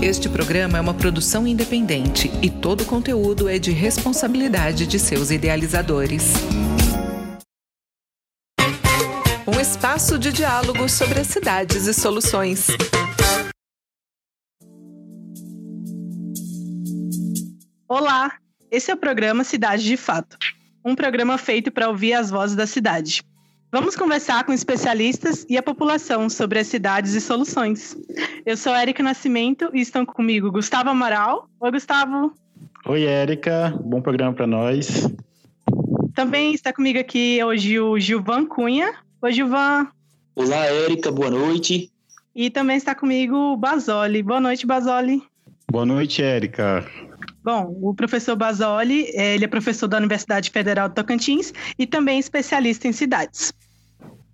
Este programa é uma produção independente e todo o conteúdo é de responsabilidade de seus idealizadores. Um espaço de diálogo sobre as cidades e soluções. Olá, esse é o programa Cidade de Fato, um programa feito para ouvir as vozes da cidade. Vamos conversar com especialistas e a população sobre as cidades e soluções. Eu sou Érica Nascimento e estão comigo Gustavo Amaral. Oi, Gustavo. Oi, Érica. Bom programa para nós. Também está comigo aqui hoje o Gilvan Cunha. Oi, Gilvan. Olá, Érica. Boa noite. E também está comigo o Basoli. Boa noite, Basoli. Boa noite, Érica. Bom, o professor Basoli, é, ele é professor da Universidade Federal de Tocantins e também especialista em cidades.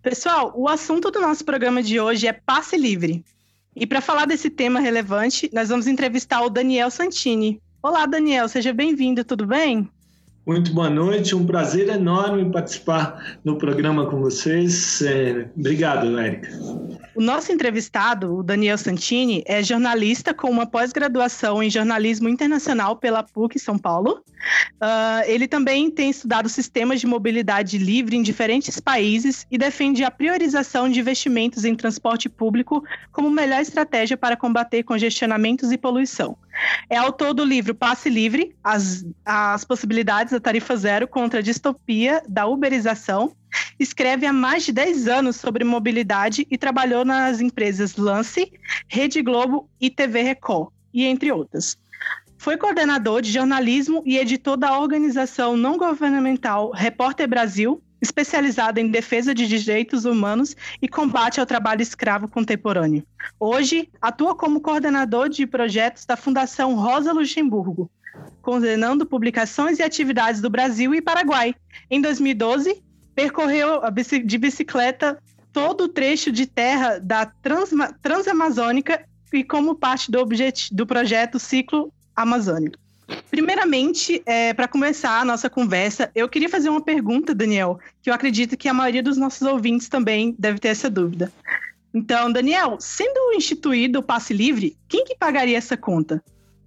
Pessoal, o assunto do nosso programa de hoje é passe livre. E para falar desse tema relevante, nós vamos entrevistar o Daniel Santini. Olá, Daniel, seja bem-vindo, tudo bem? Muito boa noite, um prazer enorme participar no programa com vocês. É, obrigado, Érica. O nosso entrevistado, o Daniel Santini, é jornalista com uma pós-graduação em jornalismo internacional pela PUC São Paulo. Uh, ele também tem estudado sistemas de mobilidade livre em diferentes países e defende a priorização de investimentos em transporte público como melhor estratégia para combater congestionamentos e poluição. É autor do livro Passe Livre, as, as possibilidades da tarifa zero contra a distopia da uberização. Escreve há mais de 10 anos sobre mobilidade e trabalhou nas empresas Lance, Rede Globo e TV Record, e entre outras. Foi coordenador de jornalismo e editor da organização não governamental Repórter Brasil, especializada em defesa de direitos humanos e combate ao trabalho escravo contemporâneo. Hoje, atua como coordenador de projetos da Fundação Rosa Luxemburgo, coordenando publicações e atividades do Brasil e Paraguai. Em 2012, percorreu de bicicleta todo o trecho de terra da Transamazônica e como parte do, do projeto Ciclo Amazônico. Primeiramente, é, para começar a nossa conversa, eu queria fazer uma pergunta, Daniel, que eu acredito que a maioria dos nossos ouvintes também deve ter essa dúvida. Então, Daniel, sendo instituído o passe livre, quem que pagaria essa conta?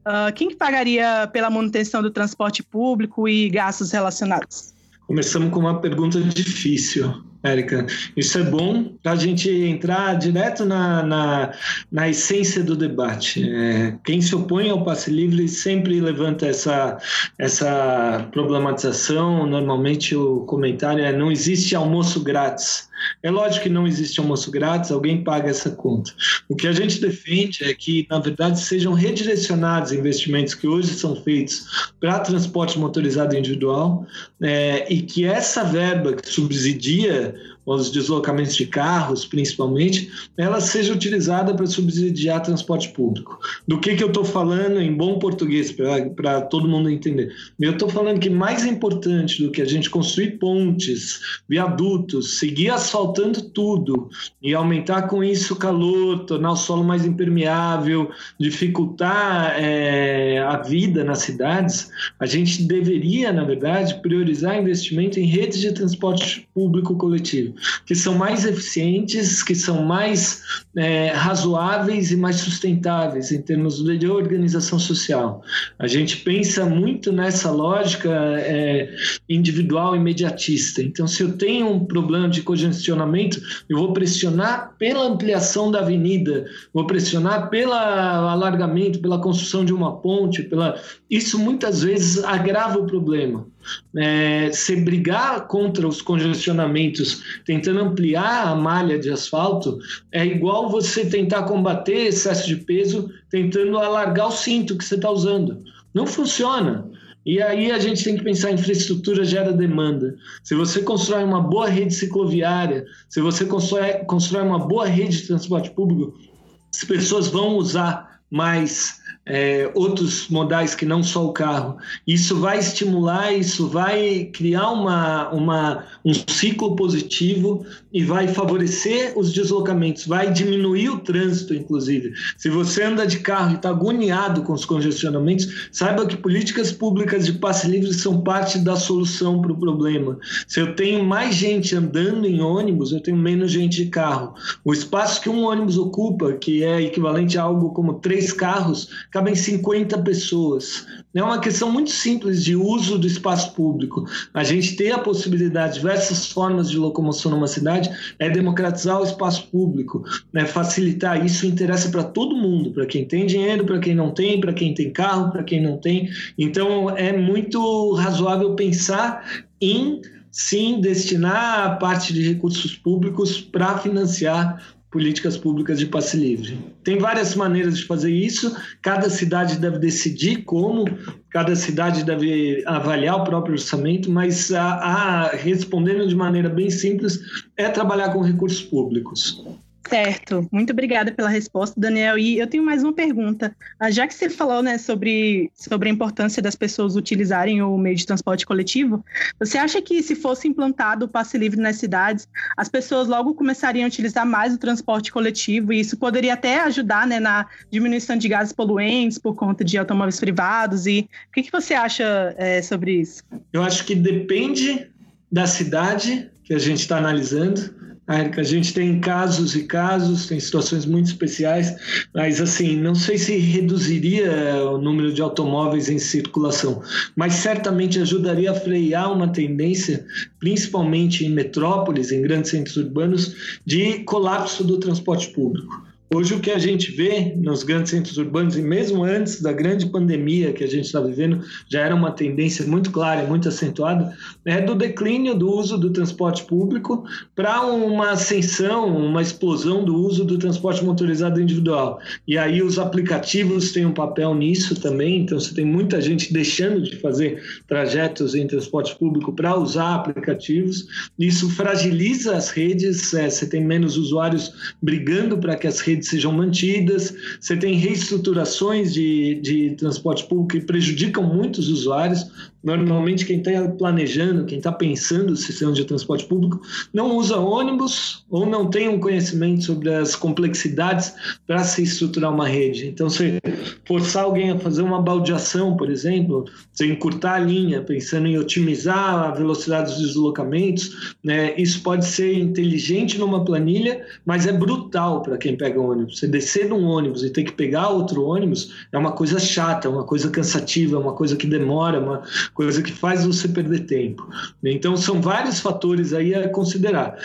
Uh, quem que pagaria pela manutenção do transporte público e gastos relacionados? Começamos com uma pergunta difícil. Érica. Isso é bom para a gente entrar direto na, na, na essência do debate. É, quem se opõe ao passe livre sempre levanta essa, essa problematização. Normalmente o comentário é: não existe almoço grátis. É lógico que não existe almoço grátis, alguém paga essa conta. O que a gente defende é que, na verdade, sejam redirecionados investimentos que hoje são feitos para transporte motorizado individual é, e que essa verba que subsidia os deslocamentos de carros, principalmente, ela seja utilizada para subsidiar transporte público. Do que, que eu estou falando em bom português, para todo mundo entender? Eu estou falando que mais importante do que a gente construir pontes, viadutos, seguir asfaltando tudo e aumentar com isso o calor, tornar o solo mais impermeável, dificultar é, a vida nas cidades, a gente deveria, na verdade, priorizar investimento em redes de transporte público coletivo que são mais eficientes, que são mais é, razoáveis e mais sustentáveis em termos de organização social. A gente pensa muito nessa lógica é, individual imediatista. Então, se eu tenho um problema de congestionamento, eu vou pressionar pela ampliação da avenida, vou pressionar pelo alargamento, pela construção de uma ponte, pela isso muitas vezes agrava o problema é, se brigar contra os congestionamentos, tentando ampliar a malha de asfalto, é igual você tentar combater excesso de peso, tentando alargar o cinto que você está usando. Não funciona. E aí a gente tem que pensar infraestrutura gera demanda. Se você constrói uma boa rede cicloviária, se você constrói, constrói uma boa rede de transporte público, as pessoas vão usar mais é, outros modais que não só o carro. Isso vai estimular, isso vai criar uma, uma, um ciclo positivo e vai favorecer os deslocamentos, vai diminuir o trânsito, inclusive. Se você anda de carro e está agoniado com os congestionamentos, saiba que políticas públicas de passe livre são parte da solução para o problema. Se eu tenho mais gente andando em ônibus, eu tenho menos gente de carro. O espaço que um ônibus ocupa, que é equivalente a algo como três carros, cabem 50 pessoas. É uma questão muito simples de uso do espaço público. A gente ter a possibilidade de diversas formas de locomoção numa cidade é democratizar o espaço público, né? facilitar isso interessa para todo mundo, para quem tem dinheiro, para quem não tem, para quem tem carro, para quem não tem. Então é muito razoável pensar em sim destinar parte de recursos públicos para financiar políticas públicas de passe livre. Tem várias maneiras de fazer isso, cada cidade deve decidir como, cada cidade deve avaliar o próprio orçamento, mas a, a respondendo de maneira bem simples, é trabalhar com recursos públicos. Certo, muito obrigada pela resposta, Daniel. E eu tenho mais uma pergunta. Ah, já que você falou né, sobre, sobre a importância das pessoas utilizarem o meio de transporte coletivo, você acha que se fosse implantado o passe livre nas cidades, as pessoas logo começariam a utilizar mais o transporte coletivo e isso poderia até ajudar né, na diminuição de gases poluentes por conta de automóveis privados? E o que, que você acha é, sobre isso? Eu acho que depende da cidade que a gente está analisando Érica, a gente tem casos e casos, tem situações muito especiais, mas assim, não sei se reduziria o número de automóveis em circulação, mas certamente ajudaria a frear uma tendência, principalmente em metrópoles, em grandes centros urbanos, de colapso do transporte público. Hoje o que a gente vê nos grandes centros urbanos, e mesmo antes da grande pandemia que a gente está vivendo, já era uma tendência muito clara muito acentuada, é do declínio do uso do transporte público para uma ascensão, uma explosão do uso do transporte motorizado individual. E aí os aplicativos têm um papel nisso também, então você tem muita gente deixando de fazer trajetos em transporte público para usar aplicativos. Isso fragiliza as redes, é, você tem menos usuários brigando para que as redes sejam mantidas, você tem reestruturações de, de transporte público que prejudicam muitos usuários, Normalmente, quem está planejando, quem está pensando o sistema de transporte público, não usa ônibus ou não tem um conhecimento sobre as complexidades para se estruturar uma rede. Então, se forçar alguém a fazer uma baldeação, por exemplo, se encurtar a linha, pensando em otimizar a velocidade dos deslocamentos, né, isso pode ser inteligente numa planilha, mas é brutal para quem pega ônibus. Você descer num ônibus e ter que pegar outro ônibus é uma coisa chata, é uma coisa cansativa, é uma coisa que demora, uma coisa que faz você perder tempo. Então, são vários fatores aí a considerar.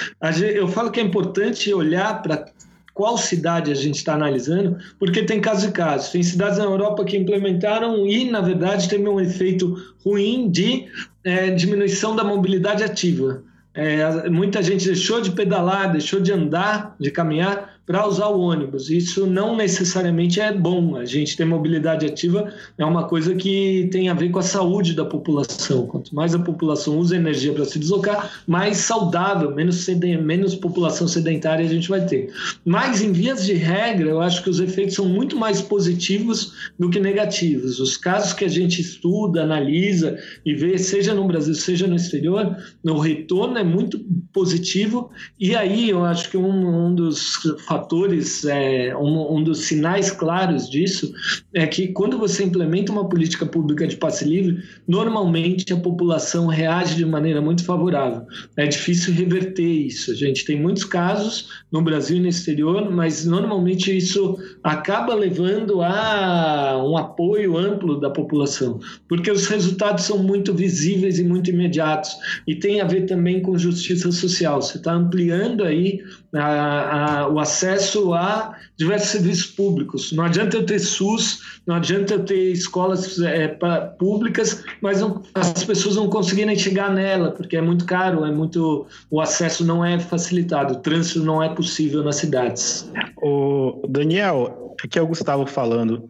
Eu falo que é importante olhar para qual cidade a gente está analisando, porque tem casos e casos. Tem cidades na Europa que implementaram e, na verdade, teve um efeito ruim de é, diminuição da mobilidade ativa. É, muita gente deixou de pedalar, deixou de andar, de caminhar, para usar o ônibus. Isso não necessariamente é bom. A gente ter mobilidade ativa é uma coisa que tem a ver com a saúde da população. Quanto mais a população usa energia para se deslocar, mais saudável, menos, menos população sedentária a gente vai ter. Mas, em vias de regra, eu acho que os efeitos são muito mais positivos do que negativos. Os casos que a gente estuda, analisa e vê, seja no Brasil, seja no exterior, o retorno é muito positivo. E aí eu acho que um, um dos fatores, é, um, um, dos sinais claros disso é que quando você implementa uma política pública de passe livre, normalmente a população reage de maneira muito favorável. É difícil reverter isso. A gente tem muitos casos no Brasil e no exterior, mas normalmente isso acaba levando a um apoio amplo da população, porque os resultados são muito visíveis e muito imediatos e tem a ver também com justiça social. Você está ampliando aí a, a, o acesso a diversos serviços públicos. Não adianta eu ter SUS, não adianta eu ter escolas é, pra, públicas, mas não, as pessoas não conseguirem chegar nela, porque é muito caro, é muito o acesso não é facilitado, o trânsito não é possível nas cidades. O Daniel, aqui é o Gustavo falando.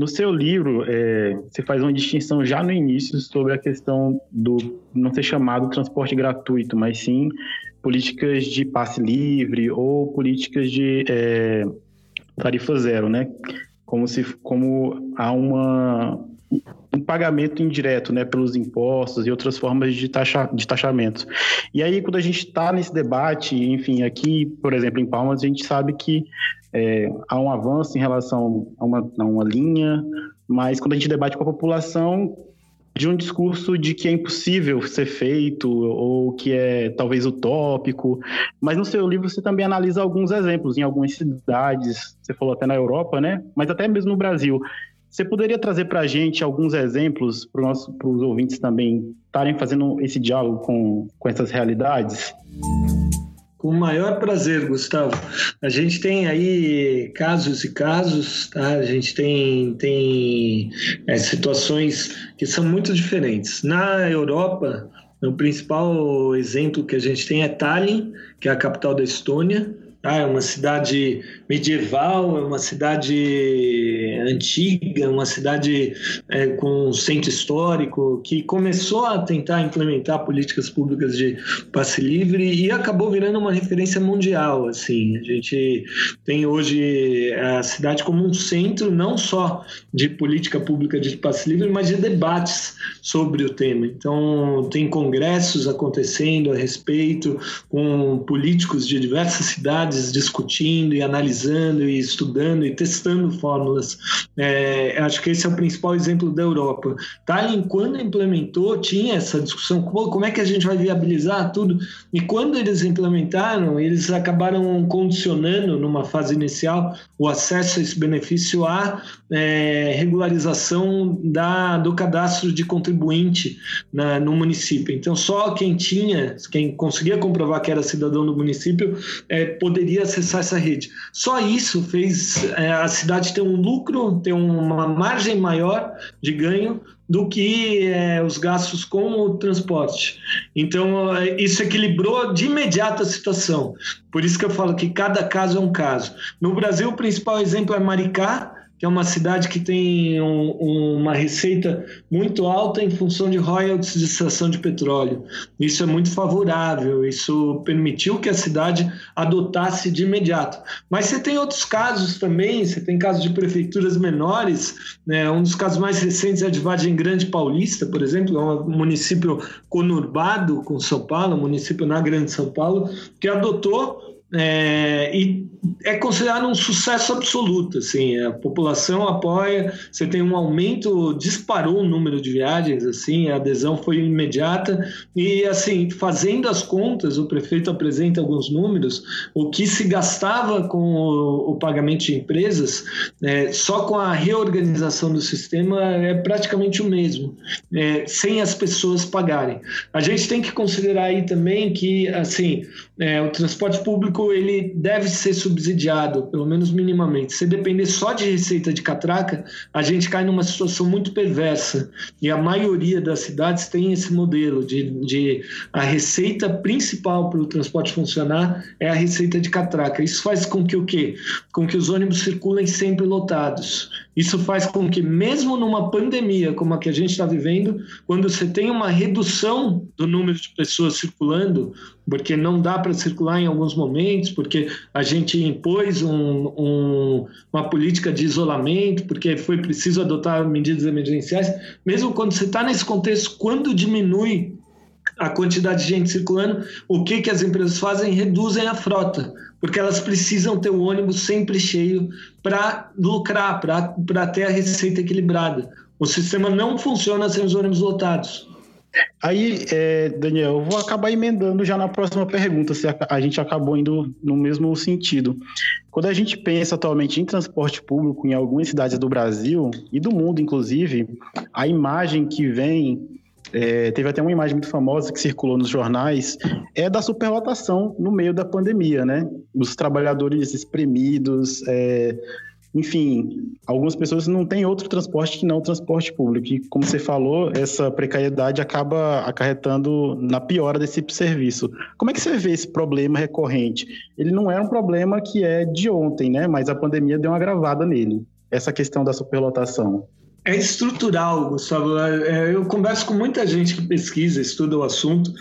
No seu livro, é, você faz uma distinção já no início sobre a questão do não ser chamado transporte gratuito, mas sim políticas de passe livre ou políticas de é, tarifa zero, né? como se como há uma um pagamento indireto, né, pelos impostos e outras formas de, taxa, de taxamento. E aí, quando a gente está nesse debate, enfim, aqui, por exemplo, em Palmas, a gente sabe que é, há um avanço em relação a uma, a uma linha, mas quando a gente debate com a população, de um discurso de que é impossível ser feito ou que é talvez utópico. Mas no seu livro você também analisa alguns exemplos em algumas cidades, você falou até na Europa, né? Mas até mesmo no Brasil. Você poderia trazer para a gente alguns exemplos para os ouvintes também estarem fazendo esse diálogo com, com essas realidades? Com o maior prazer, Gustavo. A gente tem aí casos e casos, tá? A gente tem, tem é, situações que são muito diferentes. Na Europa, o principal exemplo que a gente tem é Tallinn, que é a capital da Estônia. Ah, é uma cidade medieval, é uma cidade antiga, uma cidade é, com um centro histórico que começou a tentar implementar políticas públicas de passe livre e acabou virando uma referência mundial. Assim, a gente tem hoje a cidade como um centro não só de política pública de passe livre, mas de debates sobre o tema. Então, tem congressos acontecendo a respeito com políticos de diversas cidades discutindo e analisando e estudando e testando fórmulas. É, acho que esse é o principal exemplo da Europa. Tallinn, quando implementou, tinha essa discussão, como é que a gente vai viabilizar tudo? E quando eles implementaram, eles acabaram condicionando, numa fase inicial, o acesso a esse benefício à é, regularização da, do cadastro de contribuinte na, no município. Então, só quem tinha, quem conseguia comprovar que era cidadão do município, é, poderia acessar essa rede. Só isso fez é, a cidade ter um lucro, ter uma margem maior de ganho do que é, os gastos com o transporte. Então, é, isso equilibrou de imediato a situação. Por isso que eu falo que cada caso é um caso. No Brasil, o principal exemplo é Maricá, que é uma cidade que tem um, uma receita muito alta em função de royalties de extração de petróleo. Isso é muito favorável, isso permitiu que a cidade adotasse de imediato. Mas você tem outros casos também, você tem casos de prefeituras menores, né? um dos casos mais recentes é de Vargem Grande Paulista, por exemplo, é um município conurbado com São Paulo, um município na Grande São Paulo, que adotou é, e é considerado um sucesso absoluto. Assim, a população apoia, você tem um aumento, disparou o número de viagens, assim, a adesão foi imediata. E, assim, fazendo as contas, o prefeito apresenta alguns números, o que se gastava com o, o pagamento de empresas, é, só com a reorganização do sistema, é praticamente o mesmo, é, sem as pessoas pagarem. A gente tem que considerar aí também que, assim, é, o transporte público ele deve ser subsidiado, pelo menos minimamente. Se depender só de receita de catraca, a gente cai numa situação muito perversa. E a maioria das cidades tem esse modelo de, de a receita principal para o transporte funcionar é a receita de catraca. Isso faz com que o quê? Com que os ônibus circulem sempre lotados. Isso faz com que, mesmo numa pandemia como a que a gente está vivendo, quando você tem uma redução do número de pessoas circulando, porque não dá para circular em alguns momentos, porque a gente impôs um, um, uma política de isolamento, porque foi preciso adotar medidas emergenciais, mesmo quando você está nesse contexto, quando diminui a quantidade de gente circulando, o que, que as empresas fazem? Reduzem a frota, porque elas precisam ter o ônibus sempre cheio para lucrar, para ter a receita equilibrada. O sistema não funciona sem os ônibus lotados. Aí, é, Daniel, eu vou acabar emendando já na próxima pergunta, se a, a, gente acabou indo no mesmo sentido. Quando a gente pensa atualmente em transporte público em algumas cidades do Brasil e do mundo, inclusive, a imagem que vem, é, teve até uma imagem muito famosa que circulou nos jornais, é da superlotação no meio da pandemia, né? Os trabalhadores espremidos, é, enfim, algumas pessoas não têm outro transporte que não o transporte público. E, como você falou, essa precariedade acaba acarretando na piora desse serviço. Como é que você vê esse problema recorrente? Ele não é um problema que é de ontem, né? Mas a pandemia deu uma gravada nele. Essa questão da superlotação. É estrutural, Gustavo. É, eu converso com muita gente que pesquisa, estuda o assunto,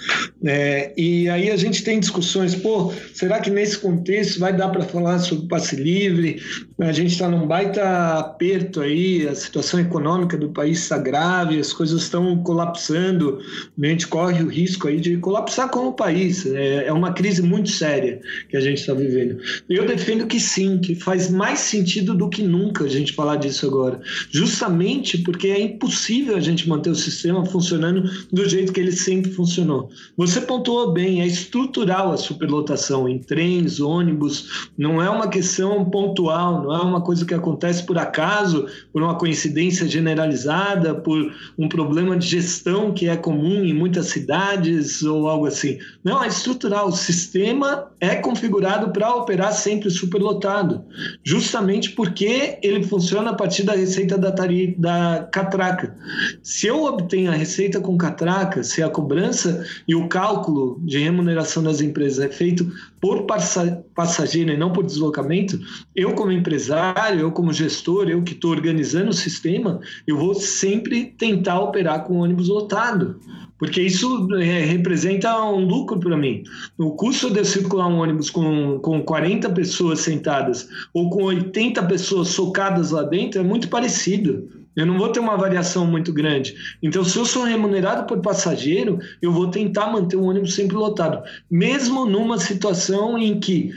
é, e aí a gente tem discussões, pô, será que nesse contexto vai dar para falar sobre passe livre? A gente está num baita aperto aí, a situação econômica do país está grave, as coisas estão colapsando, a gente corre o risco aí de colapsar como país. É, é uma crise muito séria que a gente está vivendo. Eu defendo que sim, que faz mais sentido do que nunca a gente falar disso agora, justamente porque é impossível a gente manter o sistema funcionando do jeito que ele sempre funcionou. Você pontuou bem, é estrutural a superlotação em trens, ônibus, não é uma questão pontual, não é uma coisa que acontece por acaso, por uma coincidência generalizada, por um problema de gestão que é comum em muitas cidades ou algo assim. Não, é estrutural. O sistema é configurado para operar sempre superlotado, justamente porque ele funciona a partir da receita da, tarifa, da catraca. Se eu obtenho a receita com catraca, se a cobrança e o cálculo de remuneração das empresas é feito por passageiro e não por deslocamento, eu como empresário, eu como gestor, eu que estou organizando o sistema, eu vou sempre tentar operar com ônibus lotado, porque isso é, representa um lucro para mim. O custo de circular um ônibus com, com 40 pessoas sentadas ou com 80 pessoas socadas lá dentro é muito parecido. Eu não vou ter uma variação muito grande. Então, se eu sou remunerado por passageiro, eu vou tentar manter o ônibus sempre lotado, mesmo numa situação em que,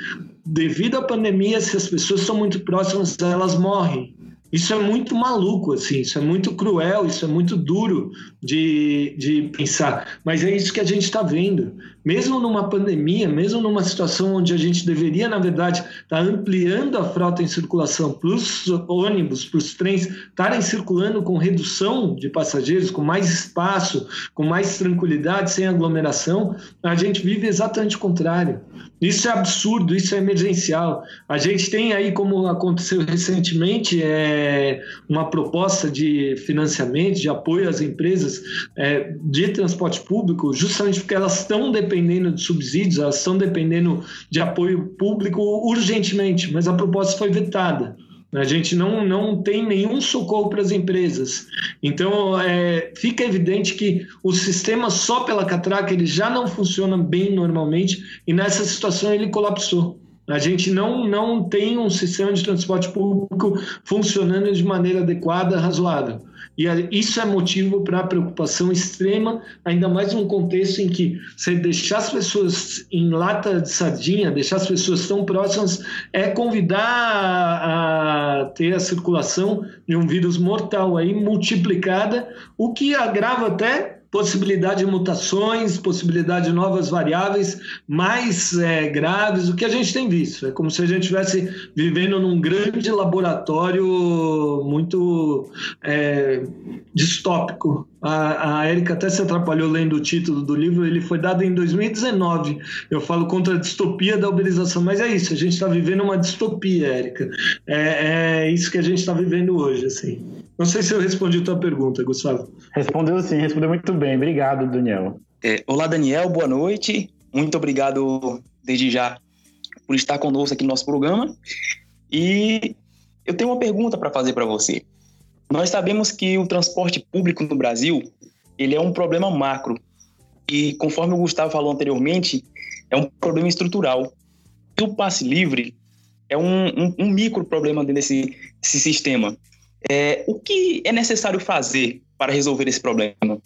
devido à pandemia, se as pessoas são muito próximas, elas morrem. Isso é muito maluco, assim, isso é muito cruel, isso é muito duro de, de pensar. Mas é isso que a gente está vendo. Mesmo numa pandemia, mesmo numa situação onde a gente deveria, na verdade, estar tá ampliando a frota em circulação para os ônibus, para os trens estarem circulando com redução de passageiros, com mais espaço, com mais tranquilidade, sem aglomeração, a gente vive exatamente o contrário. Isso é absurdo, isso é emergencial. A gente tem aí, como aconteceu recentemente, é, uma proposta de financiamento, de apoio às empresas é, de transporte público, justamente porque elas estão dependendo de subsídios, elas estão dependendo de apoio público urgentemente, mas a proposta foi vetada. A gente não, não tem nenhum socorro para as empresas. Então, é, fica evidente que o sistema só pela catraca ele já não funciona bem normalmente e nessa situação ele colapsou. A gente não, não tem um sistema de transporte público funcionando de maneira adequada, razoável. E isso é motivo para preocupação extrema, ainda mais num contexto em que você deixar as pessoas em lata de sardinha, deixar as pessoas tão próximas, é convidar a, a ter a circulação de um vírus mortal aí multiplicada, o que agrava até possibilidade de mutações, possibilidade de novas variáveis mais é, graves, o que a gente tem visto. É como se a gente estivesse vivendo num grande laboratório muito é, distópico. A, a Érica até se atrapalhou lendo o título do livro, ele foi dado em 2019. Eu falo contra a distopia da uberização, mas é isso, a gente está vivendo uma distopia, Érica. É, é isso que a gente está vivendo hoje, assim. Não sei se eu respondi a tua pergunta, Gustavo. Respondeu sim, respondeu muito bem. Obrigado, Daniel. É, olá, Daniel, boa noite. Muito obrigado desde já por estar conosco aqui no nosso programa. E eu tenho uma pergunta para fazer para você. Nós sabemos que o transporte público no Brasil ele é um problema macro e, conforme o Gustavo falou anteriormente, é um problema estrutural. E o passe livre é um, um, um micro problema desse, desse sistema. É, o que é necessário fazer para resolver esse problema?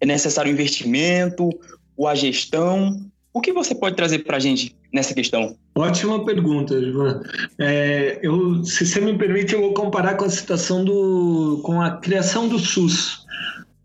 É necessário investimento, ou a gestão? O que você pode trazer para a gente nessa questão? Ótima pergunta, Ivan. É, eu, se você me permite, eu vou comparar com a situação do, com a criação do SUS.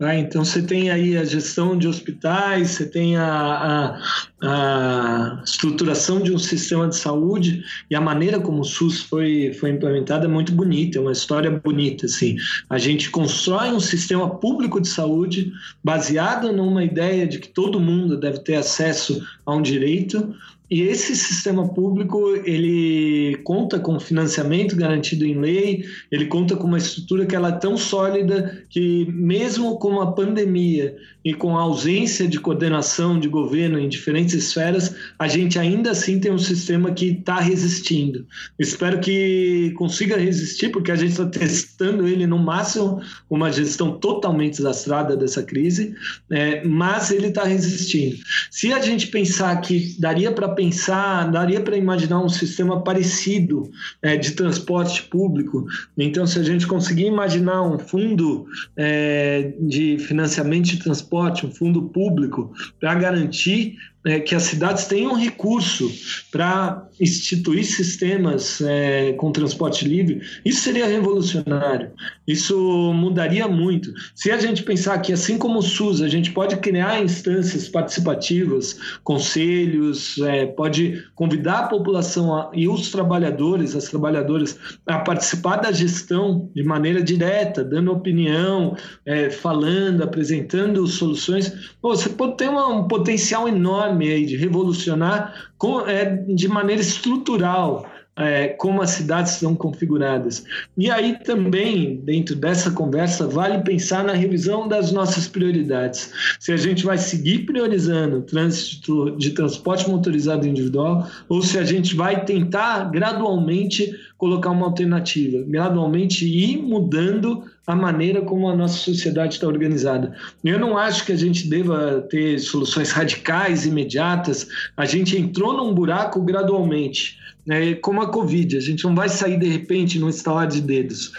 Né? Então, você tem aí a gestão de hospitais, você tem a, a, a, estruturação de um sistema de saúde e a maneira como o SUS foi, foi implementado é muito bonita, é uma história bonita. Assim. A gente constrói um sistema público de saúde baseado numa ideia de que todo mundo deve ter acesso a um direito, e esse sistema público, ele conta com financiamento garantido em lei, ele conta com uma estrutura que ela é tão sólida que mesmo com a pandemia e com a ausência de coordenação de governo em diferentes esferas, a gente ainda assim tem um sistema que está resistindo. Espero que consiga resistir, porque a gente está testando ele no máximo, uma gestão totalmente desastrada dessa crise, é, mas ele está resistindo. Se a gente pensar que daria para pensar, daria para imaginar um sistema parecido é, de transporte público. Então, se a gente conseguir imaginar um fundo é, de financiamento de transporte, um fundo público, para garantir é, que as cidades tenham recurso para instituir sistemas é, com transporte livre, isso seria revolucionário. Isso mudaria muito. Se a gente pensar que, assim como o SUS, a gente pode criar instâncias participativas, conselhos, é, pode convidar a população a, e os trabalhadores, as trabalhadoras, a participar da gestão de maneira direta, dando opinião, é, falando, apresentando soluções, você pode ter uma, um potencial enorme de revolucionar com, é, de maneira estrutural é, como as cidades estão configuradas. E aí também, dentro dessa conversa, vale pensar na revisão das nossas prioridades. Se a gente vai seguir priorizando trânsito de transporte motorizado individual ou se a gente vai tentar gradualmente colocar uma alternativa, gradualmente ir mudando a maneira como a nossa sociedade está organizada. Eu não acho que a gente deva ter soluções radicais, imediatas. A gente entrou num buraco gradualmente é, como a Covid, a gente não vai sair de repente no instalar de dedos,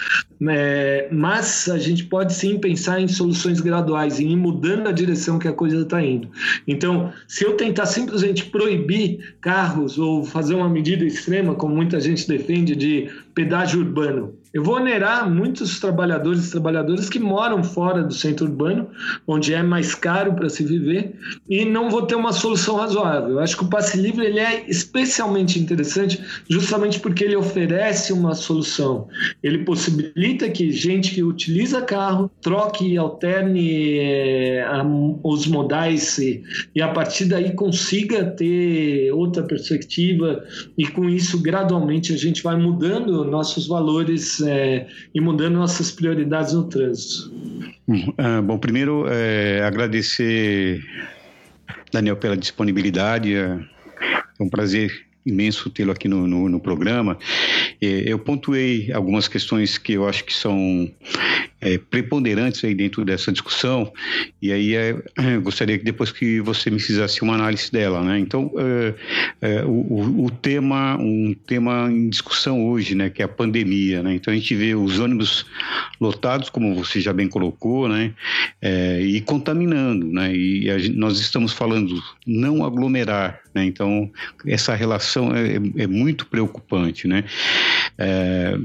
é, mas a gente pode sim pensar em soluções graduais, em ir mudando a direção que a coisa está indo. Então, se eu tentar simplesmente proibir carros ou fazer uma medida extrema, como muita gente defende, de pedágio urbano, eu vou onerar muitos trabalhadores e trabalhadoras que moram fora do centro urbano, onde é mais caro para se viver, e não vou ter uma solução razoável. Eu acho que o passe livre ele é especialmente interessante justamente porque ele oferece uma solução. Ele possibilita que gente que utiliza carro troque e alterne é, os modais e, e a partir daí consiga ter outra perspectiva e com isso gradualmente a gente vai mudando nossos valores é, e mudando nossas prioridades no trânsito. Uh, bom, primeiro é, agradecer, Daniel, pela disponibilidade. É, é um prazer imenso tê-lo aqui no, no, no programa. É, eu pontuei algumas questões que eu acho que são é, preponderantes aí dentro dessa discussão, e aí é, gostaria que depois que você me fizesse uma análise dela, né? Então, é, é, o, o, tema, um tema em discussão hoje, né, que é a pandemia, né? Então a gente vê os ônibus lotados, como você já bem colocou, né, é, e contaminando, né? E a, nós estamos falando não aglomerar, né? Então essa relação é, é muito preocupante, né? É,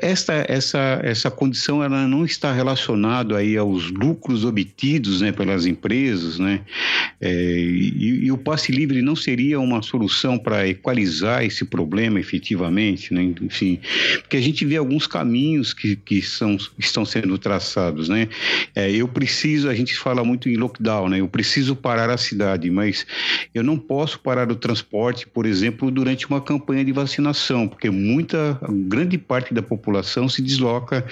esta essa essa condição ela não está relacionada aí aos lucros obtidos né, pelas empresas, né? É, e, e, o passe livre não seria uma solução para equalizar esse problema efetivamente, né? Enfim, porque a gente vê alguns caminhos que, que são, estão sendo traçados, né? É, eu preciso, a gente fala muito em lockdown, né? Eu preciso parar a cidade, mas eu não posso parar o transporte, por exemplo, durante uma campanha de vacinação, porque muita, grande parte da população se desloca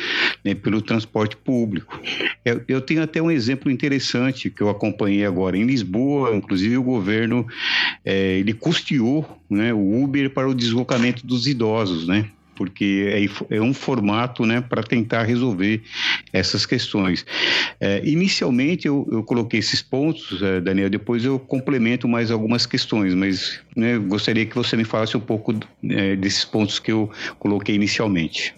né, pelo transporte público. Eu, eu, tenho até um exemplo interessante que eu acompanhei agora em Lisboa, inclusive o governo é, ele custeou né, o Uber para o deslocamento dos idosos, né? Porque é, é um formato né, para tentar resolver essas questões. É, inicialmente eu, eu, coloquei esses pontos, é, Daniel, depois eu complemento mais algumas questões, mas né, gostaria que você me falasse um pouco é, desses pontos que eu coloquei inicialmente.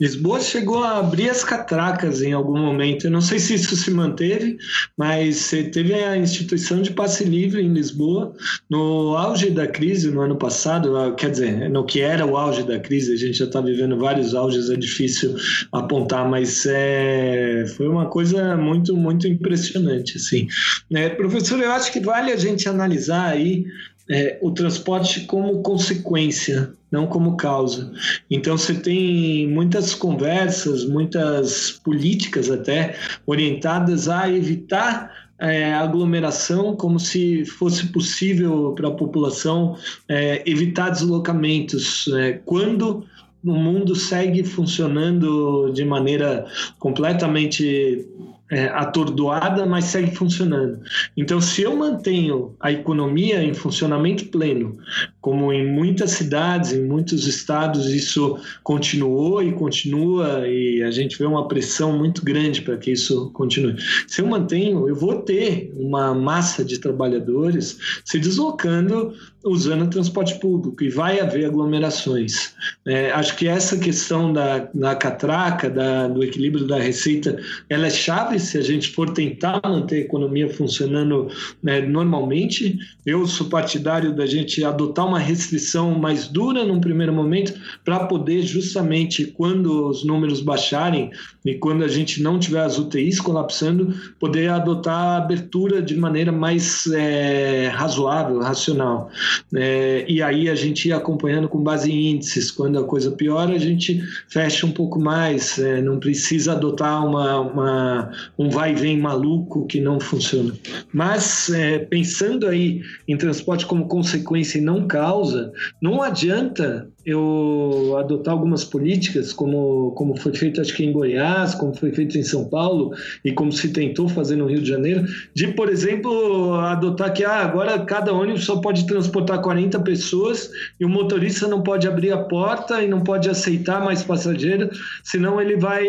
Lisboa chegou a abrir as catracas em algum momento. Eu não sei se isso se manteve, mas teve a instituição de passe livre em Lisboa no auge da crise no ano passado. Ah, quer dizer, no que era o auge da crise, a gente já está vivendo vários auges, é difícil apontar, mas é, foi uma coisa muito, muito impressionante. Assim. É, professor, eu acho que vale a gente analisar aí é, o transporte como consequência, não como causa. Então você tem muitas conversas, muitas políticas até orientadas a evitar é, aglomeração, como se fosse possível para a população é, evitar deslocamentos. É, quando o mundo segue funcionando de maneira completamente é, atordoada, mas segue funcionando. Então, se eu mantenho a economia em funcionamento pleno, como em muitas cidades, em muitos estados, isso continuou e continua, e a gente vê uma pressão muito grande para que isso continue. Se eu mantenho, eu vou ter uma massa de trabalhadores se deslocando usando transporte público e vai haver aglomerações. É, acho que essa questão da, da catraca, da, do equilíbrio da receita, ela é chave se a gente for tentar manter a economia funcionando né, normalmente. Eu sou partidário da gente adotar uma restrição mais dura num primeiro momento para poder justamente quando os números baixarem e quando a gente não tiver as UTIs colapsando, poder adotar a abertura de maneira mais é, razoável, racional. É, e aí a gente ia acompanhando com base em índices. Quando a coisa piora, a gente fecha um pouco mais. É, não precisa adotar uma, uma, um vai e vem maluco que não funciona. Mas é, pensando aí em transporte como consequência e não causa, não adianta eu adotar algumas políticas, como, como foi feito acho que em Goiás, como foi feito em São Paulo e como se tentou fazer no Rio de Janeiro, de, por exemplo, adotar que ah, agora cada ônibus só pode transportar 40 pessoas e o motorista não pode abrir a porta e não pode aceitar mais passageiros, senão ele vai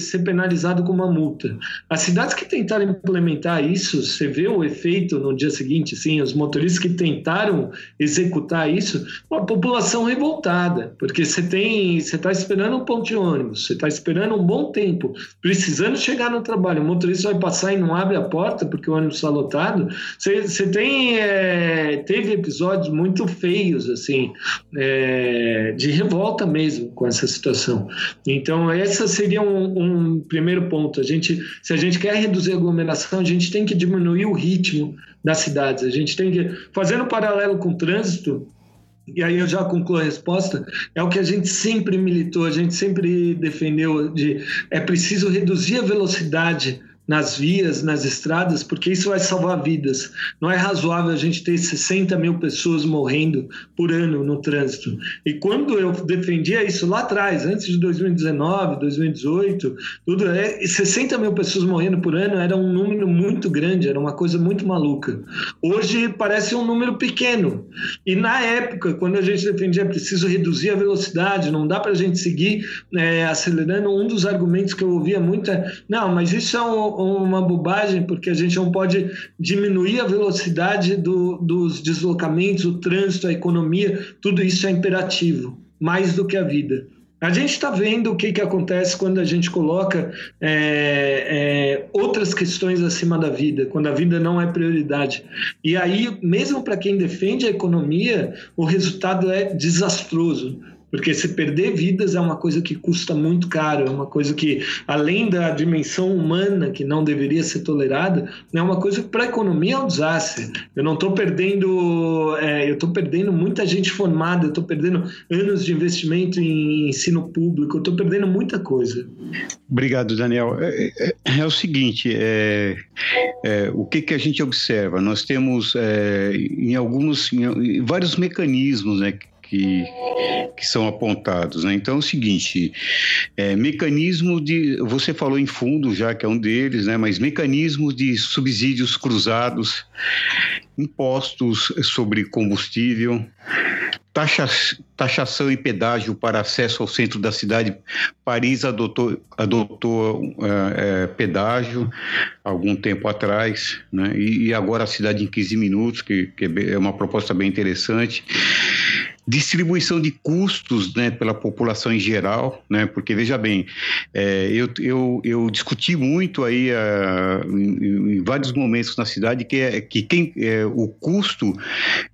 ser penalizado com uma multa. As cidades que tentaram implementar isso, você vê o efeito no dia seguinte, sim, os motoristas que tentaram executar isso, a população revoltada lotada, porque você tem, você está esperando um ponto de ônibus, você está esperando um bom tempo, precisando chegar no trabalho, o motorista vai passar e não abre a porta porque o ônibus está lotado. Você, você tem, é, teve episódios muito feios assim, é, de revolta mesmo com essa situação. Então essa seria um, um primeiro ponto. A gente, se a gente quer reduzir a aglomeração, a gente tem que diminuir o ritmo das cidades. A gente tem que, fazendo um paralelo com o trânsito, e aí eu já concluo a resposta, é o que a gente sempre militou, a gente sempre defendeu de é preciso reduzir a velocidade nas vias, nas estradas, porque isso vai salvar vidas. Não é razoável a gente ter 60 mil pessoas morrendo por ano no trânsito. E quando eu defendia isso lá atrás, antes de 2019, 2018, tudo é 60 mil pessoas morrendo por ano era um número muito grande, era uma coisa muito maluca. Hoje parece um número pequeno. E na época, quando a gente defendia preciso reduzir a velocidade, não dá para a gente seguir é, acelerando, um dos argumentos que eu ouvia muito é: não, mas isso é um uma bobagem, porque a gente não pode diminuir a velocidade do, dos deslocamentos, o trânsito, a economia, tudo isso é imperativo, mais do que a vida. A gente está vendo o que, que acontece quando a gente coloca é, é, outras questões acima da vida, quando a vida não é prioridade. E aí, mesmo para quem defende a economia, o resultado é desastroso. Porque se perder vidas é uma coisa que custa muito caro, é uma coisa que, além da dimensão humana que não deveria ser tolerada, é uma coisa que para a economia é um desastre. Eu não estou perdendo, é, eu estou perdendo muita gente formada, eu estou perdendo anos de investimento em ensino público, eu estou perdendo muita coisa. Obrigado, Daniel. É, é, é o seguinte, é, é, o que, que a gente observa? Nós temos é, em alguns, em vários mecanismos, né? Que, que são apontados. Né? Então é o seguinte: é, mecanismo de. Você falou em fundo já, que é um deles, né? mas mecanismos de subsídios cruzados, impostos sobre combustível, taxa, taxação e pedágio para acesso ao centro da cidade. Paris adotou, adotou é, é, pedágio algum tempo atrás, né? e, e, agora a cidade em 15 minutos, que, que é uma proposta bem interessante distribuição de custos né, pela população em geral, né, porque veja bem, é, eu, eu, eu discuti muito aí uh, em, em, vários momentos na cidade que, é, que quem, é, o custo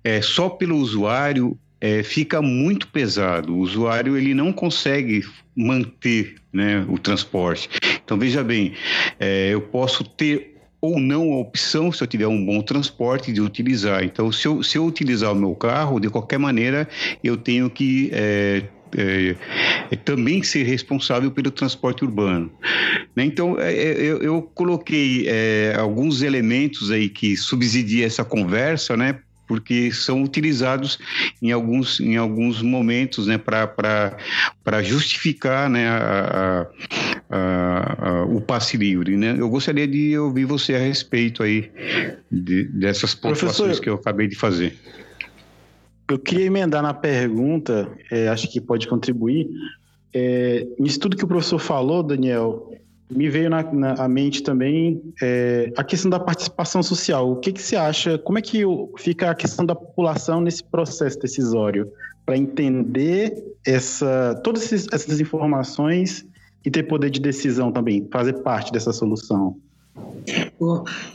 é, só pelo usuário é, fica muito pesado. O usuário ele não consegue manter né, o transporte. Então veja bem, é, eu posso ter ou não a opção, se eu tiver um bom transporte, de utilizar. Então, se eu, se eu utilizar o meu carro, de qualquer maneira, eu tenho que é, é, é, também ser responsável pelo transporte urbano. Né? Então, é, é, eu, eu, coloquei é, alguns elementos aí que subsidiam essa conversa, né? Porque são utilizados em alguns, em alguns momentos né, para justificar né, a, o passe livre, né? Eu gostaria de ouvir você a respeito aí de, dessas pontuações que eu acabei de fazer. Eu queria emendar na pergunta, é, acho que pode contribuir. É, nisso tudo que o professor falou, Daniel, me veio na, na mente também é, a questão da participação social. O que, que você acha? Como é que fica a questão da população nesse processo decisório? Para entender essa, todas essas informações e ter poder de decisão também, fazer parte dessa solução.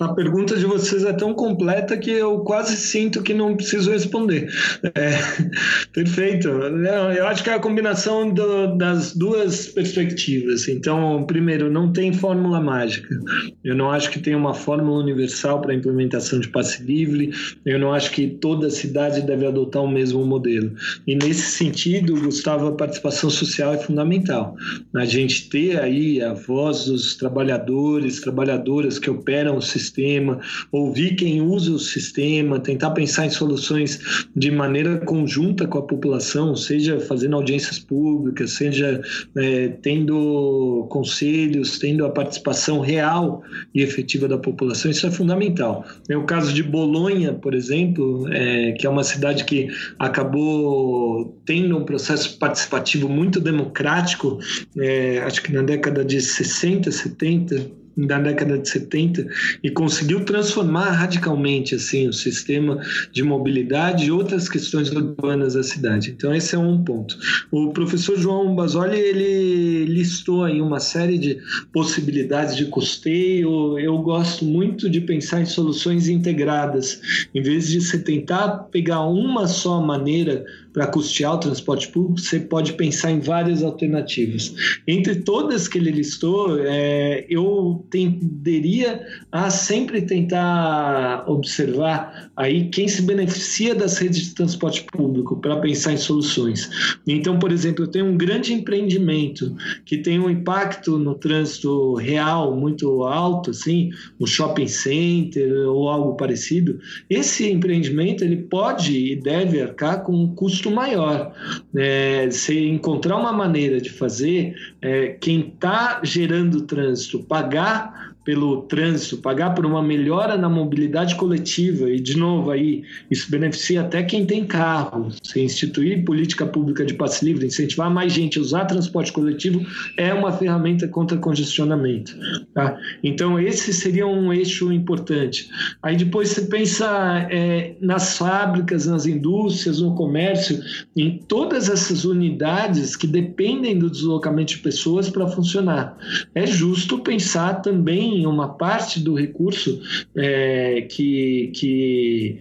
A pergunta de vocês é tão completa que eu quase sinto que não preciso responder. É, perfeito. Eu acho que é a combinação do, das duas perspectivas. Então, primeiro, não tem fórmula mágica. Eu não acho que tem uma fórmula universal para a implementação de passe livre. Eu não acho que toda cidade deve adotar o mesmo modelo. E nesse sentido, Gustavo, a participação social é fundamental. A gente ter aí a voz dos trabalhadores, trabalhadoras que operam o sistema, ouvir quem usa o sistema, tentar pensar em soluções de maneira conjunta com a população, seja fazendo audiências públicas, seja é, tendo conselhos, tendo a participação real e efetiva da população, isso é fundamental. É o caso de Bolonha, por exemplo, é, que é uma cidade que acabou tendo um processo participativo muito democrático, é, acho que na década de 60, 70, da década de 70 e conseguiu transformar radicalmente assim o sistema de mobilidade e outras questões urbanas da cidade. Então esse é um ponto. O professor João Basoli ele listou aí uma série de possibilidades de custeio. Eu gosto muito de pensar em soluções integradas, em vez de você tentar pegar uma só maneira para custear o transporte público, você pode pensar em várias alternativas. Entre todas que ele listou, é, eu tenderia a sempre tentar observar aí quem se beneficia das redes de transporte público para pensar em soluções. Então, por exemplo, eu tenho um grande empreendimento que tem um impacto no trânsito real muito alto, assim, um shopping center ou algo parecido. Esse empreendimento ele pode e deve arcar com um custo maior. É, se encontrar uma maneira de fazer é, quem está gerando trânsito pagar pelo trânsito, pagar por uma melhora na mobilidade coletiva e de novo aí isso beneficia até quem tem carro. Se instituir política pública de passe livre, incentivar mais gente a usar transporte coletivo é uma ferramenta contra congestionamento. Tá? Então esse seria um eixo importante. Aí depois você pensa é, nas fábricas, nas indústrias, no comércio, em todas essas unidades que dependem do deslocamento de pessoas para funcionar. É justo pensar também uma parte do recurso é, que, que,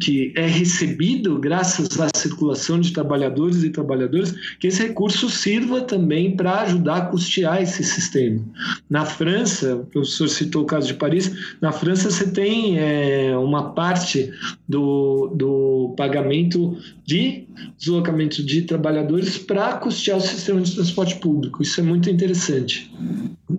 que é recebido graças à circulação de trabalhadores e trabalhadoras, que esse recurso sirva também para ajudar a custear esse sistema. Na França, o professor citou o caso de Paris, na França você tem é, uma parte do, do pagamento de deslocamento de trabalhadores para custear o sistema de transporte público. Isso é muito interessante.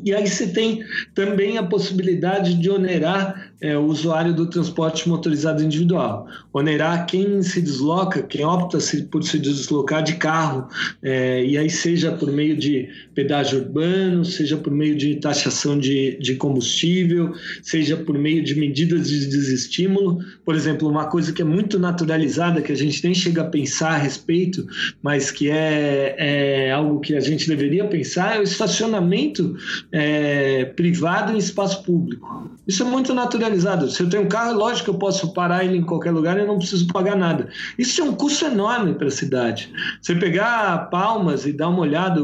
E aí você tem também a possibilidade de onerar é, o usuário do transporte motorizado individual. Onerar quem se desloca, quem opta por se deslocar de carro, é, e aí seja por meio de pedágio urbano, seja por meio de taxação de, de combustível, seja por meio de medidas de desestímulo. Por exemplo, uma coisa que é muito naturalizada, que a gente nem chega a pensar a respeito, mas que é, é algo que a gente deveria pensar, é o estacionamento é, privado em espaço público. Isso é muito naturalizado. Se eu tenho um carro, é lógico que eu posso parar ele em qualquer lugar e não preciso pagar nada. Isso é um custo enorme para a cidade. Você pegar Palmas e dar uma olhada,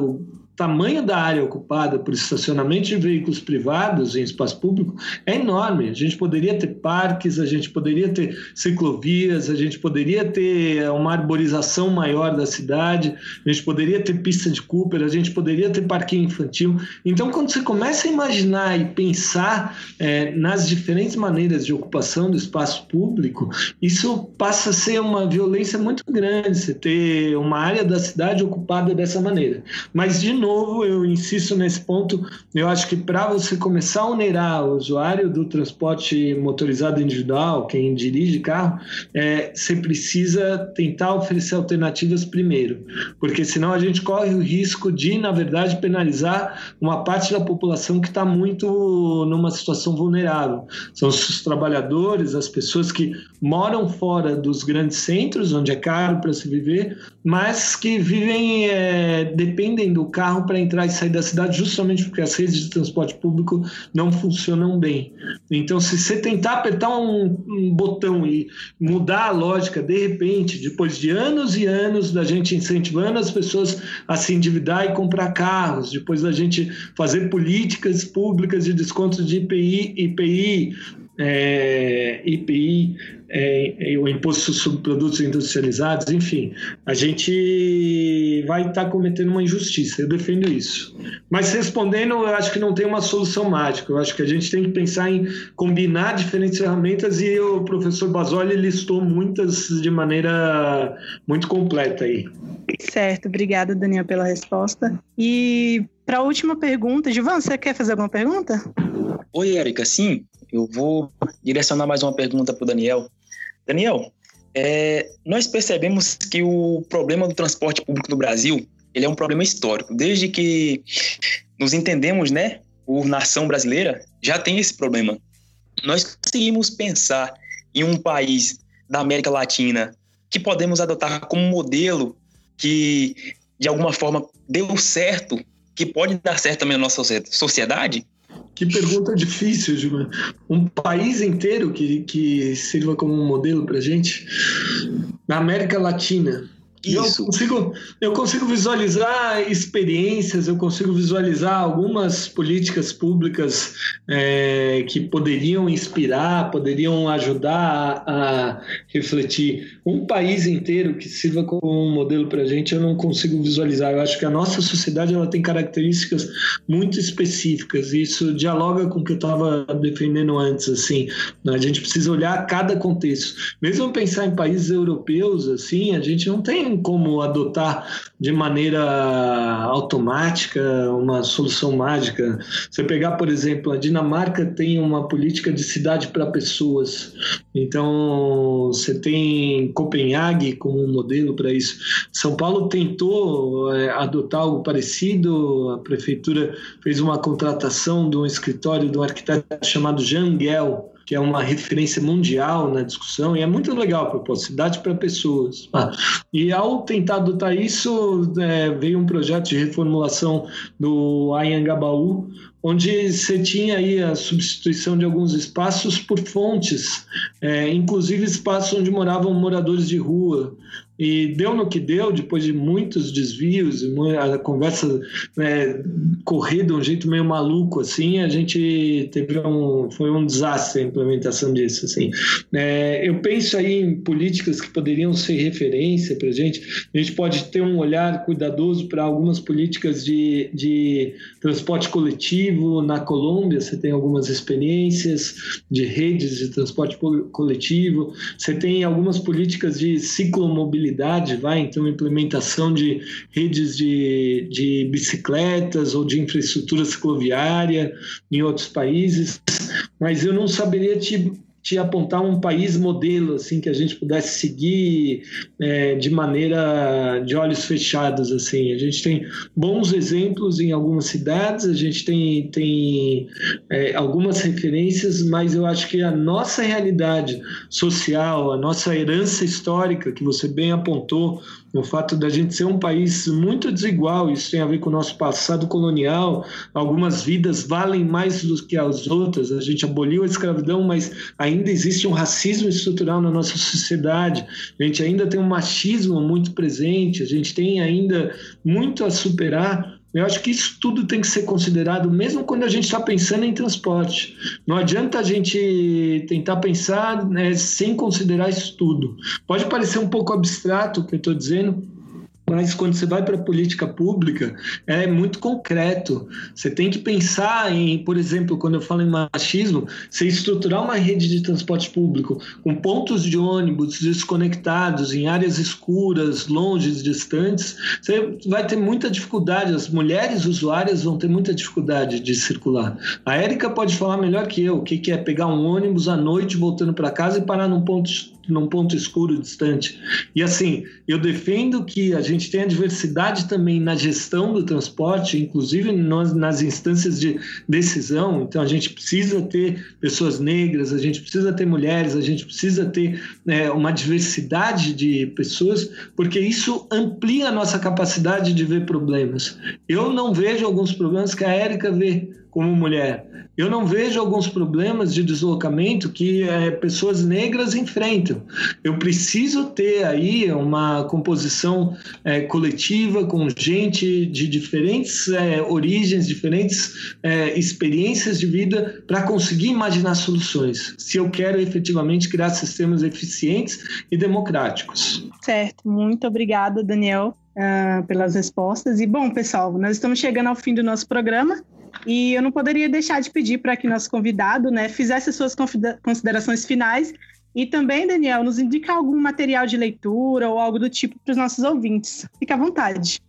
tamanho da área ocupada por estacionamento de veículos privados em espaço público é enorme. A gente poderia ter parques, a gente poderia ter ciclovias, a gente poderia ter uma arborização maior da cidade, a gente poderia ter pista de Cooper, a gente poderia ter parquinho infantil. Então, quando você começa a imaginar e pensar é, nas diferentes maneiras de ocupação do espaço público, isso passa a ser uma violência muito grande, você ter uma área da cidade ocupada dessa maneira. Mas, de novo, novo, eu insisto nesse ponto. Eu acho que para você começar a onerar o usuário do transporte motorizado individual, quem dirige carro, é, você precisa tentar oferecer alternativas primeiro, porque senão a gente corre o risco de, na verdade, penalizar uma parte da população que está muito numa situação vulnerável. São os trabalhadores, as pessoas que moram fora dos grandes centros, onde é caro para se viver, mas que vivem, é, dependem do carro para entrar e sair da cidade, justamente porque as redes de transporte público não funcionam bem. Então, se você tentar apertar um, um botão e mudar a lógica, de repente, depois de anos e anos da gente incentivando as pessoas a se endividar e comprar carros, depois da gente fazer políticas públicas de descontos de IPI, IPI é, IPI, é, o Imposto sobre Produtos Industrializados, enfim, a gente vai estar tá cometendo uma injustiça, eu defendo isso. Mas respondendo, eu acho que não tem uma solução mágica, eu acho que a gente tem que pensar em combinar diferentes ferramentas e o professor Basoli listou muitas de maneira muito completa aí. Certo, obrigada, Daniel, pela resposta. E para a última pergunta, Gilvan, você quer fazer alguma pergunta? Oi, Érica, sim. Eu vou direcionar mais uma pergunta para o Daniel. Daniel, é, nós percebemos que o problema do transporte público no Brasil ele é um problema histórico. Desde que nos entendemos, né, por nação brasileira, já tem esse problema. Nós conseguimos pensar em um país da América Latina que podemos adotar como modelo que, de alguma forma, deu certo, que pode dar certo também na nossa sociedade? Que pergunta difícil, Gilmar. Um país inteiro que, que sirva como um modelo para gente? Na América Latina, isso. Eu consigo, eu consigo visualizar experiências, eu consigo visualizar algumas políticas públicas é, que poderiam inspirar, poderiam ajudar a, a, refletir. Um país inteiro que sirva como um modelo para a gente, eu não consigo visualizar. Eu acho que a nossa sociedade ela tem características muito específicas e isso dialoga com o que eu estava defendendo antes. Assim, a gente precisa olhar cada contexto. Mesmo pensar em países europeus, assim, a gente não tem como adotar de maneira automática uma solução mágica. Você pegar, por exemplo, a Dinamarca tem uma política de cidade para pessoas. Então, você tem Copenhague como um modelo para isso. São Paulo tentou é, adotar algo parecido, a prefeitura fez uma contratação de um escritório de um arquiteto chamado Jean Gell, que é uma referência mundial na discussão, e é muito legal a proposta, cidade para pessoas. Ah, e ao tentar adotar isso, é, veio um projeto de reformulação do Ayangabaú, onde você tinha aí a substituição de alguns espaços por fontes, é, inclusive espaços onde moravam moradores de rua. E deu no que deu, depois de muitos desvios, a conversa né, correr de um jeito meio maluco, assim, a gente teve um... foi um desastre a implementação disso, assim. É, eu penso aí em políticas que poderiam ser referência para a gente. A gente pode ter um olhar cuidadoso para algumas políticas de, de transporte coletivo. Na Colômbia, você tem algumas experiências de redes de transporte coletivo. Você tem algumas políticas de ciclomobilidade mobilidade, vai, então implementação de redes de, de bicicletas ou de infraestrutura cicloviária em outros países, mas eu não saberia te te apontar um país modelo assim que a gente pudesse seguir é, de maneira de olhos fechados assim. A gente tem bons exemplos em algumas cidades a gente tem tem é, algumas referências mas eu acho que a nossa realidade social a nossa herança histórica que você bem apontou o fato da gente ser um país muito desigual, isso tem a ver com o nosso passado colonial. Algumas vidas valem mais do que as outras. A gente aboliu a escravidão, mas ainda existe um racismo estrutural na nossa sociedade. A gente ainda tem um machismo muito presente. A gente tem ainda muito a superar eu acho que isso tudo tem que ser considerado, mesmo quando a gente está pensando em transporte. Não adianta a gente tentar pensar né, sem considerar isso tudo. Pode parecer um pouco abstrato o que eu estou dizendo, mas quando você vai para a política pública, é muito concreto. Você tem que pensar em, por exemplo, quando eu falo em machismo, você estruturar uma rede de transporte público com pontos de ônibus desconectados, em áreas escuras, longe, distantes, você vai ter muita dificuldade. As mulheres usuárias vão ter muita dificuldade de circular. A Érica pode falar melhor que eu o que é pegar um ônibus à noite voltando para casa e parar num ponto num ponto escuro distante. E assim, eu defendo que a gente tenha diversidade também na gestão do transporte, inclusive nas instâncias de decisão. Então, a gente precisa ter pessoas negras, a gente precisa ter mulheres, a gente precisa ter é, uma diversidade de pessoas, porque isso amplia a nossa capacidade de ver problemas. Eu não vejo alguns problemas que a Érica vê como mulher. Eu não vejo alguns problemas de deslocamento que é, pessoas negras enfrentam. Eu preciso ter aí uma composição é, coletiva com gente de diferentes é, origens, diferentes é, experiências de vida para conseguir imaginar soluções. Se eu quero efetivamente criar sistemas eficientes e democráticos. Certo, muito obrigada, Daniel. Uh, pelas respostas. E bom, pessoal, nós estamos chegando ao fim do nosso programa. E eu não poderia deixar de pedir para que nosso convidado né, fizesse suas considerações finais e também, Daniel, nos indicar algum material de leitura ou algo do tipo para os nossos ouvintes. Fique à vontade.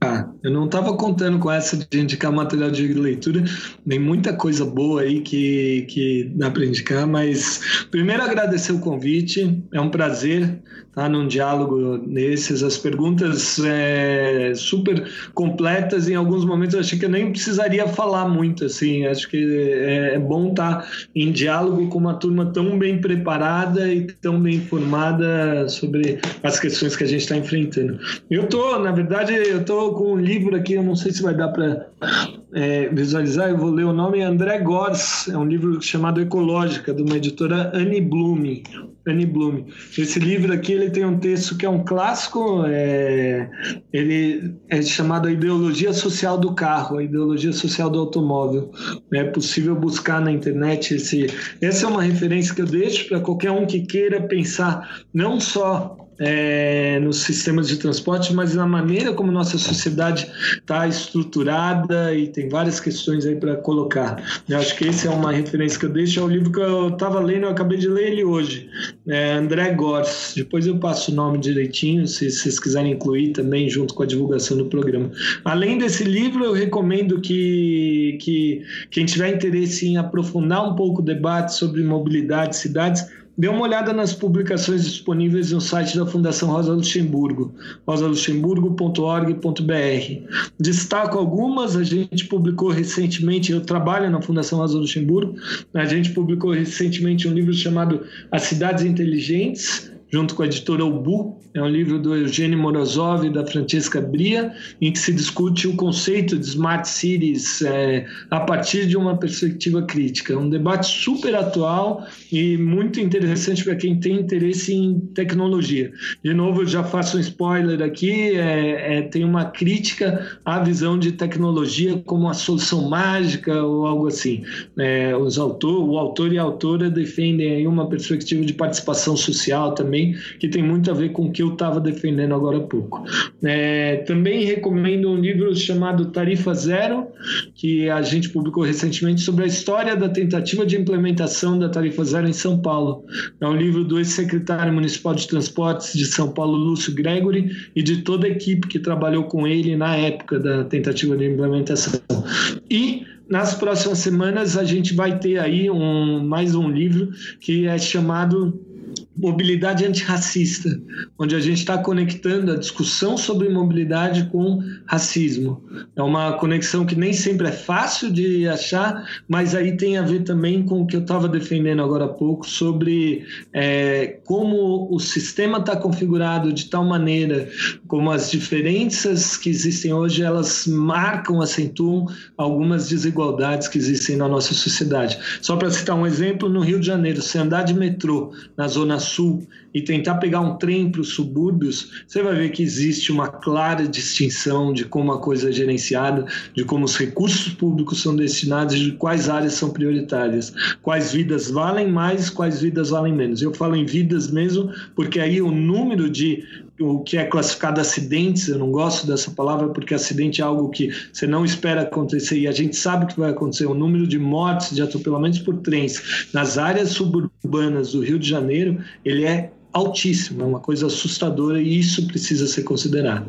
Ah, eu não estava contando com essa de indicar material de leitura, nem muita coisa boa aí que, que dá para indicar, mas primeiro agradecer o convite, é um prazer estar num diálogo nesses, as perguntas é, super completas, em alguns momentos eu achei que eu nem precisaria falar muito, assim, acho que é, é bom estar em diálogo com uma turma tão bem preparada e tão bem informada sobre as questões que a gente está enfrentando. Eu estou, na verdade, eu com um livro aqui, eu não sei se vai dar para é, visualizar, eu vou ler o nome, André Gors, é um livro chamado Ecológica, de uma editora Annie Bloom. Annie Bloom. Esse livro aqui ele tem um texto que é um clássico, é, ele é chamado A Ideologia Social do Carro, a Ideologia Social do Automóvel. É possível buscar na internet esse. Essa é uma referência que eu deixo para qualquer um que queira pensar não só é, nos sistemas de transporte, mas na maneira como nossa sociedade está estruturada e tem várias questões aí para colocar. Eu acho que esse é uma referência que eu deixo. É o livro que eu estava lendo, eu acabei de ler ele hoje. É André Gors. Depois eu passo o nome direitinho, se vocês quiserem incluir também, junto com a divulgação do programa. Além desse livro, eu recomendo que, que quem tiver interesse em aprofundar um pouco o debate sobre mobilidade, cidades, Dê uma olhada nas publicações disponíveis no site da Fundação Rosa Luxemburgo, rosaluxemburgo.org.br. Destaco algumas, a gente publicou recentemente, eu trabalho na Fundação Rosa Luxemburgo, a gente publicou recentemente um livro chamado As Cidades Inteligentes, junto com a editora Ubu. É um livro do Eugênio Morozov e da Francesca Bria, em que se discute o conceito de smart cities é, a partir de uma perspectiva crítica. É um debate super atual e muito interessante para quem tem interesse em tecnologia. De novo, eu já faço um spoiler aqui: é, é, tem uma crítica à visão de tecnologia como a solução mágica ou algo assim. É, os autor, o autor e a autora defendem aí uma perspectiva de participação social também que tem muito a ver com que eu estava defendendo agora há pouco. É, também recomendo um livro chamado Tarifa Zero, que a gente publicou recentemente sobre a história da tentativa de implementação da Tarifa Zero em São Paulo. É um livro do ex-secretário municipal de transportes de São Paulo, Lúcio Gregory, e de toda a equipe que trabalhou com ele na época da tentativa de implementação. E nas próximas semanas a gente vai ter aí um, mais um livro que é chamado mobilidade antirracista, onde a gente está conectando a discussão sobre mobilidade com racismo. É uma conexão que nem sempre é fácil de achar, mas aí tem a ver também com o que eu estava defendendo agora há pouco sobre é, como o sistema está configurado de tal maneira, como as diferenças que existem hoje elas marcam, acentuam algumas desigualdades que existem na nossa sociedade. Só para citar um exemplo, no Rio de Janeiro, se andar de metrô na zona sul e tentar pegar um trem para os subúrbios, você vai ver que existe uma clara distinção de como a coisa é gerenciada, de como os recursos públicos são destinados e de quais áreas são prioritárias, quais vidas valem mais, quais vidas valem menos. Eu falo em vidas mesmo porque aí o número de o que é classificado acidentes, eu não gosto dessa palavra porque acidente é algo que você não espera acontecer e a gente sabe que vai acontecer. O número de mortes, de atropelamentos por trens nas áreas suburbanas do Rio de Janeiro, ele é altíssimo, é uma coisa assustadora e isso precisa ser considerado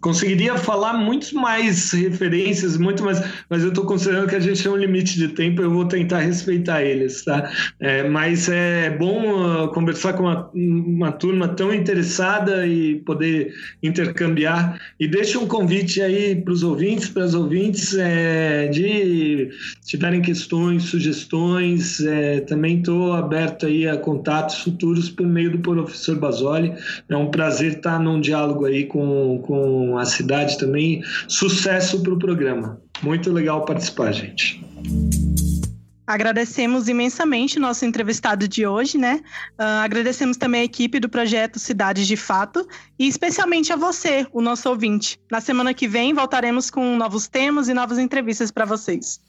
conseguiria falar muito mais referências, muito mais, mas eu estou considerando que a gente tem um limite de tempo, eu vou tentar respeitar eles, tá? É, mas é bom uh, conversar com uma, uma turma tão interessada e poder intercambiar. E deixa um convite aí para os ouvintes, para as ouvintes, é, de tiverem questões, sugestões, é, também estou aberto aí a contatos futuros por meio do professor Basoli. É um prazer estar num diálogo aí com, com a cidade também. Sucesso para o programa. Muito legal participar, gente. Agradecemos imensamente o nosso entrevistado de hoje, né? Uh, agradecemos também a equipe do projeto Cidades de Fato e especialmente a você, o nosso ouvinte. Na semana que vem voltaremos com novos temas e novas entrevistas para vocês.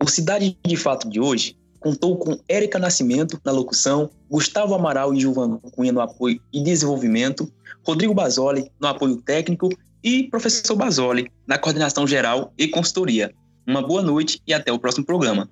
O Cidade de Fato de hoje contou com Érica Nascimento na locução, Gustavo Amaral e Gilvan Cunha no apoio e desenvolvimento, Rodrigo Basoli no apoio técnico e professor Basoli, na coordenação geral e consultoria. Uma boa noite e até o próximo programa.